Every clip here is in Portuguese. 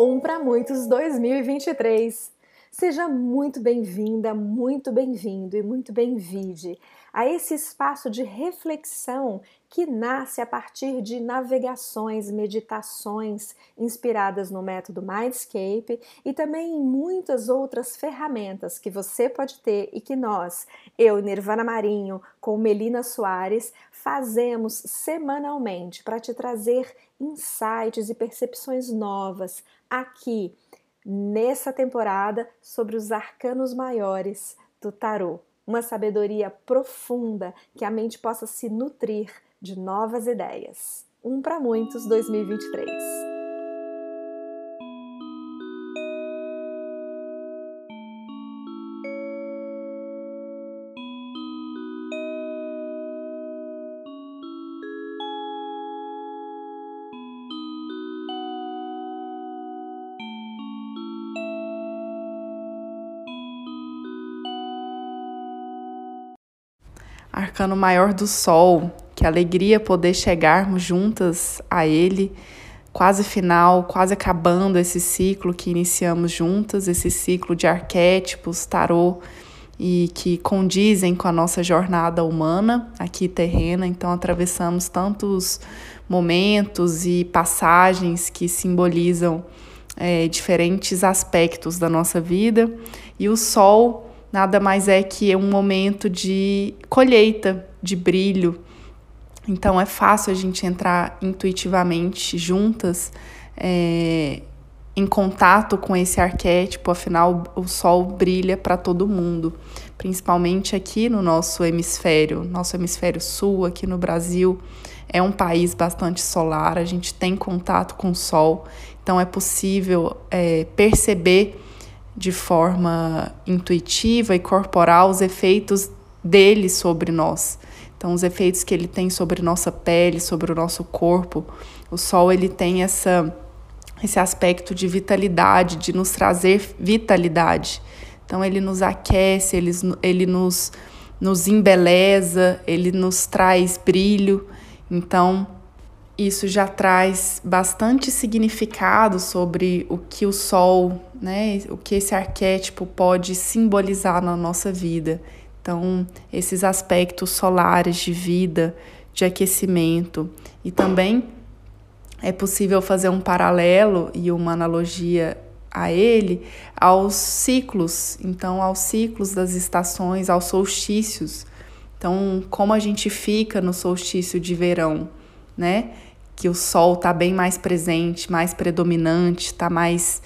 Um para Muitos 2023. Seja muito bem-vinda, muito bem-vindo e muito bem-vinde a esse espaço de reflexão que nasce a partir de navegações, meditações inspiradas no método Mindscape e também em muitas outras ferramentas que você pode ter e que nós, eu, Nirvana Marinho, com Melina Soares, fazemos semanalmente para te trazer insights e percepções novas aqui nessa temporada sobre os arcanos maiores do tarô. Uma sabedoria profunda que a mente possa se nutrir de novas ideias. Um para muitos 2023. Arcano maior do Sol, que alegria poder chegarmos juntas a ele, quase final, quase acabando esse ciclo que iniciamos juntas, esse ciclo de arquétipos, tarô, e que condizem com a nossa jornada humana aqui terrena. Então, atravessamos tantos momentos e passagens que simbolizam é, diferentes aspectos da nossa vida, e o Sol nada mais é que um momento de colheita, de brilho. Então é fácil a gente entrar intuitivamente juntas é, em contato com esse arquétipo, afinal o sol brilha para todo mundo, principalmente aqui no nosso hemisfério, nosso hemisfério sul, aqui no Brasil. É um país bastante solar, a gente tem contato com o sol, então é possível é, perceber de forma intuitiva e corporal os efeitos dele sobre nós. Então, os efeitos que ele tem sobre nossa pele, sobre o nosso corpo. O sol ele tem essa esse aspecto de vitalidade, de nos trazer vitalidade. Então, ele nos aquece, ele, ele nos, nos embeleza, ele nos traz brilho. Então, isso já traz bastante significado sobre o que o sol, né, o que esse arquétipo pode simbolizar na nossa vida. Então, esses aspectos solares de vida, de aquecimento e também é possível fazer um paralelo e uma analogia a ele aos ciclos, então aos ciclos das estações, aos solstícios. Então, como a gente fica no solstício de verão, né? Que o sol está bem mais presente, mais predominante, está mais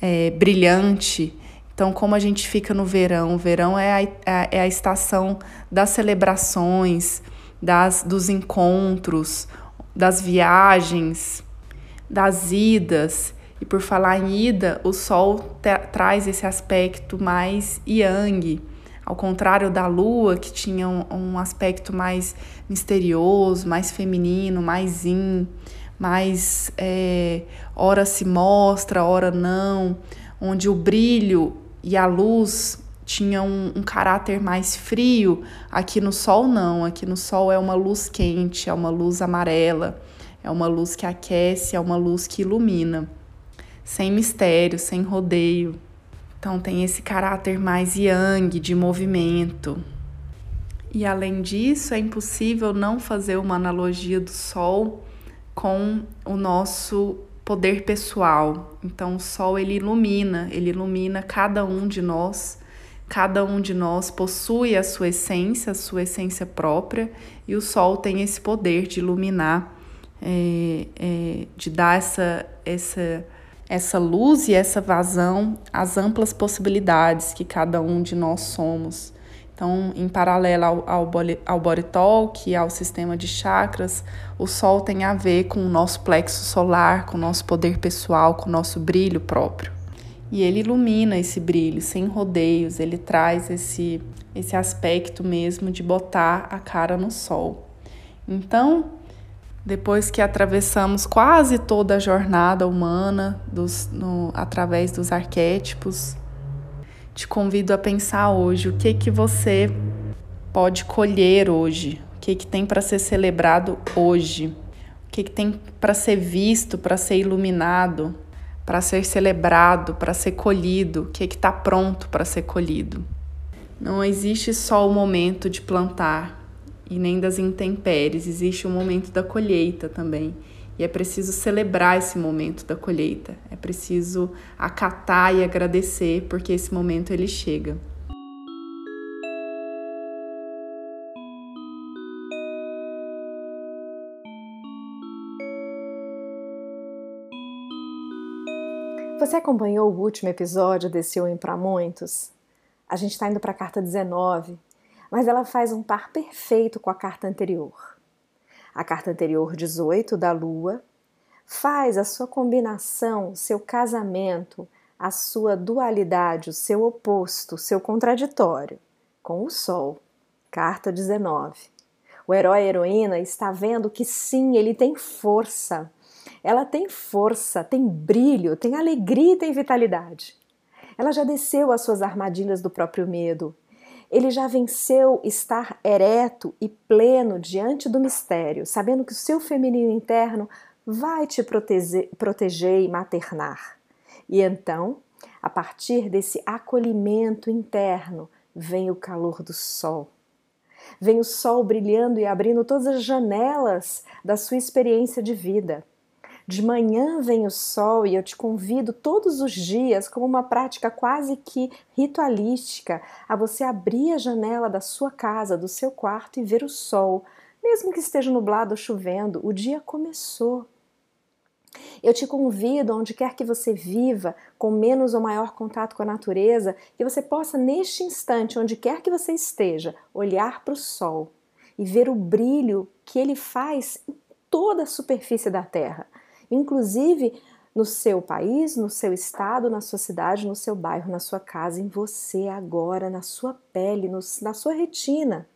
é, brilhante. Então, como a gente fica no verão? O verão é a, é a estação das celebrações, das, dos encontros, das viagens, das idas. E por falar em ida, o sol traz esse aspecto mais yang, ao contrário da lua, que tinha um, um aspecto mais misterioso, mais feminino, mais in, mais é, ora se mostra, ora não, onde o brilho e a luz tinham um, um caráter mais frio. Aqui no sol, não. Aqui no sol é uma luz quente, é uma luz amarela, é uma luz que aquece, é uma luz que ilumina, sem mistério, sem rodeio. Então tem esse caráter mais yang, de movimento. E além disso, é impossível não fazer uma analogia do sol com o nosso poder pessoal. Então o sol ele ilumina, ele ilumina cada um de nós. Cada um de nós possui a sua essência, a sua essência própria, e o sol tem esse poder de iluminar, é, é, de dar essa, essa essa luz e essa vazão às amplas possibilidades que cada um de nós somos. Então, em paralelo ao, ao, ao body talk, ao sistema de chakras, o sol tem a ver com o nosso plexo solar, com o nosso poder pessoal, com o nosso brilho próprio. E ele ilumina esse brilho sem rodeios, ele traz esse, esse aspecto mesmo de botar a cara no sol. Então, depois que atravessamos quase toda a jornada humana dos, no, através dos arquétipos, te convido a pensar hoje o que que você pode colher hoje, o que que tem para ser celebrado hoje, o que que tem para ser visto, para ser iluminado para ser celebrado, para ser colhido, o que é está pronto para ser colhido. Não existe só o momento de plantar e nem das intempéries, existe o momento da colheita também. E é preciso celebrar esse momento da colheita, é preciso acatar e agradecer porque esse momento ele chega. Você acompanhou o último episódio desse Oi para Muitos? A gente está indo para a carta 19, mas ela faz um par perfeito com a carta anterior. A carta anterior, 18, da Lua, faz a sua combinação, seu casamento, a sua dualidade, o seu oposto, o seu contraditório, com o Sol. Carta 19. O herói e heroína está vendo que sim, ele tem força ela tem força, tem brilho, tem alegria e tem vitalidade. Ela já desceu as suas armadilhas do próprio medo. Ele já venceu estar ereto e pleno diante do mistério, sabendo que o seu feminino interno vai te proteger, proteger e maternar. E então, a partir desse acolhimento interno, vem o calor do sol. Vem o sol brilhando e abrindo todas as janelas da sua experiência de vida. De manhã vem o sol e eu te convido todos os dias, como uma prática quase que ritualística, a você abrir a janela da sua casa, do seu quarto e ver o sol. Mesmo que esteja nublado ou chovendo, o dia começou. Eu te convido, onde quer que você viva, com menos ou maior contato com a natureza, que você possa, neste instante, onde quer que você esteja, olhar para o sol e ver o brilho que ele faz em toda a superfície da Terra inclusive no seu país, no seu estado, na sua cidade, no seu bairro, na sua casa, em você agora, na sua pele, no, na sua retina.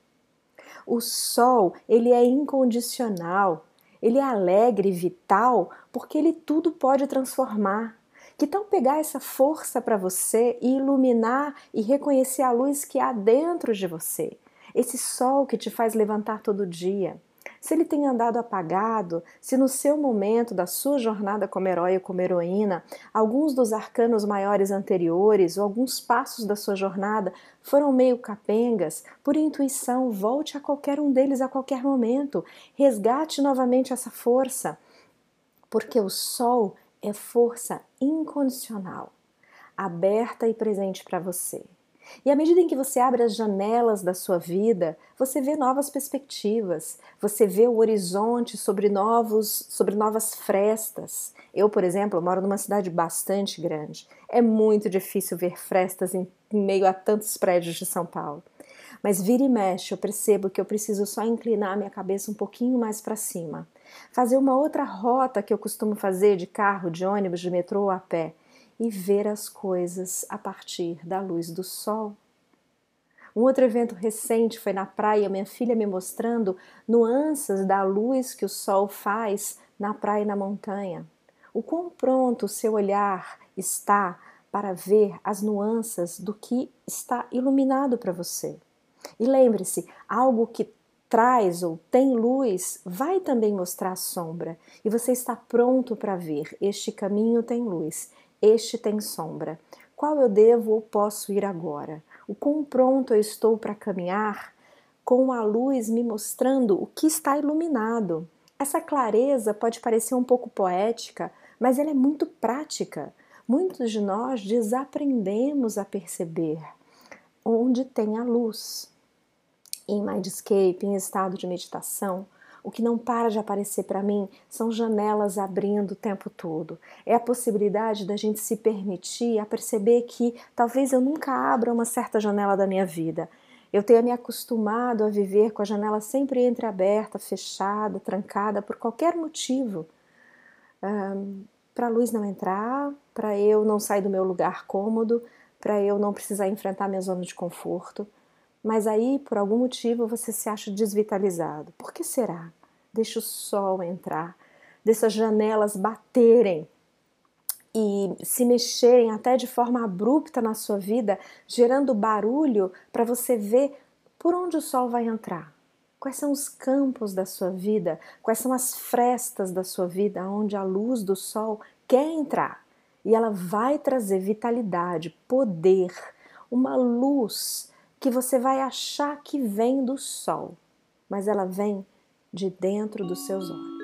O sol, ele é incondicional, ele é alegre vital, porque ele tudo pode transformar. Que tal pegar essa força para você e iluminar e reconhecer a luz que há dentro de você? Esse sol que te faz levantar todo dia, se ele tem andado apagado, se no seu momento da sua jornada como herói ou como heroína, alguns dos arcanos maiores anteriores ou alguns passos da sua jornada foram meio capengas, por intuição, volte a qualquer um deles a qualquer momento, resgate novamente essa força, porque o sol é força incondicional, aberta e presente para você. E à medida em que você abre as janelas da sua vida, você vê novas perspectivas, você vê o horizonte sobre novos, sobre novas frestas. Eu, por exemplo, moro numa cidade bastante grande. É muito difícil ver frestas em meio a tantos prédios de São Paulo. Mas vira e mexe, eu percebo que eu preciso só inclinar minha cabeça um pouquinho mais para cima. Fazer uma outra rota que eu costumo fazer de carro, de ônibus, de metrô ou a pé e ver as coisas a partir da luz do sol. Um outro evento recente foi na praia, minha filha me mostrando nuances da luz que o sol faz na praia e na montanha. O quão pronto o seu olhar está para ver as nuances do que está iluminado para você. E lembre-se, algo que traz ou tem luz vai também mostrar sombra, e você está pronto para ver. Este caminho tem luz, este tem sombra. Qual eu devo ou posso ir agora? O quão pronto eu estou para caminhar com a luz me mostrando o que está iluminado. Essa clareza pode parecer um pouco poética, mas ela é muito prática. Muitos de nós desaprendemos a perceber onde tem a luz. Em Mindscape, em estado de meditação, o que não para de aparecer para mim são janelas abrindo o tempo todo. É a possibilidade da gente se permitir a perceber que talvez eu nunca abra uma certa janela da minha vida. Eu tenha me acostumado a viver com a janela sempre entreaberta, fechada, trancada, por qualquer motivo. Um, para a luz não entrar, para eu não sair do meu lugar cômodo, para eu não precisar enfrentar minha zona de conforto. Mas aí, por algum motivo, você se acha desvitalizado. Por que será? Deixa o sol entrar, deixa as janelas baterem e se mexerem até de forma abrupta na sua vida, gerando barulho para você ver por onde o sol vai entrar. Quais são os campos da sua vida? Quais são as frestas da sua vida onde a luz do sol quer entrar? e ela vai trazer vitalidade, poder, uma luz que você vai achar que vem do sol, mas ela vem de dentro dos seus olhos.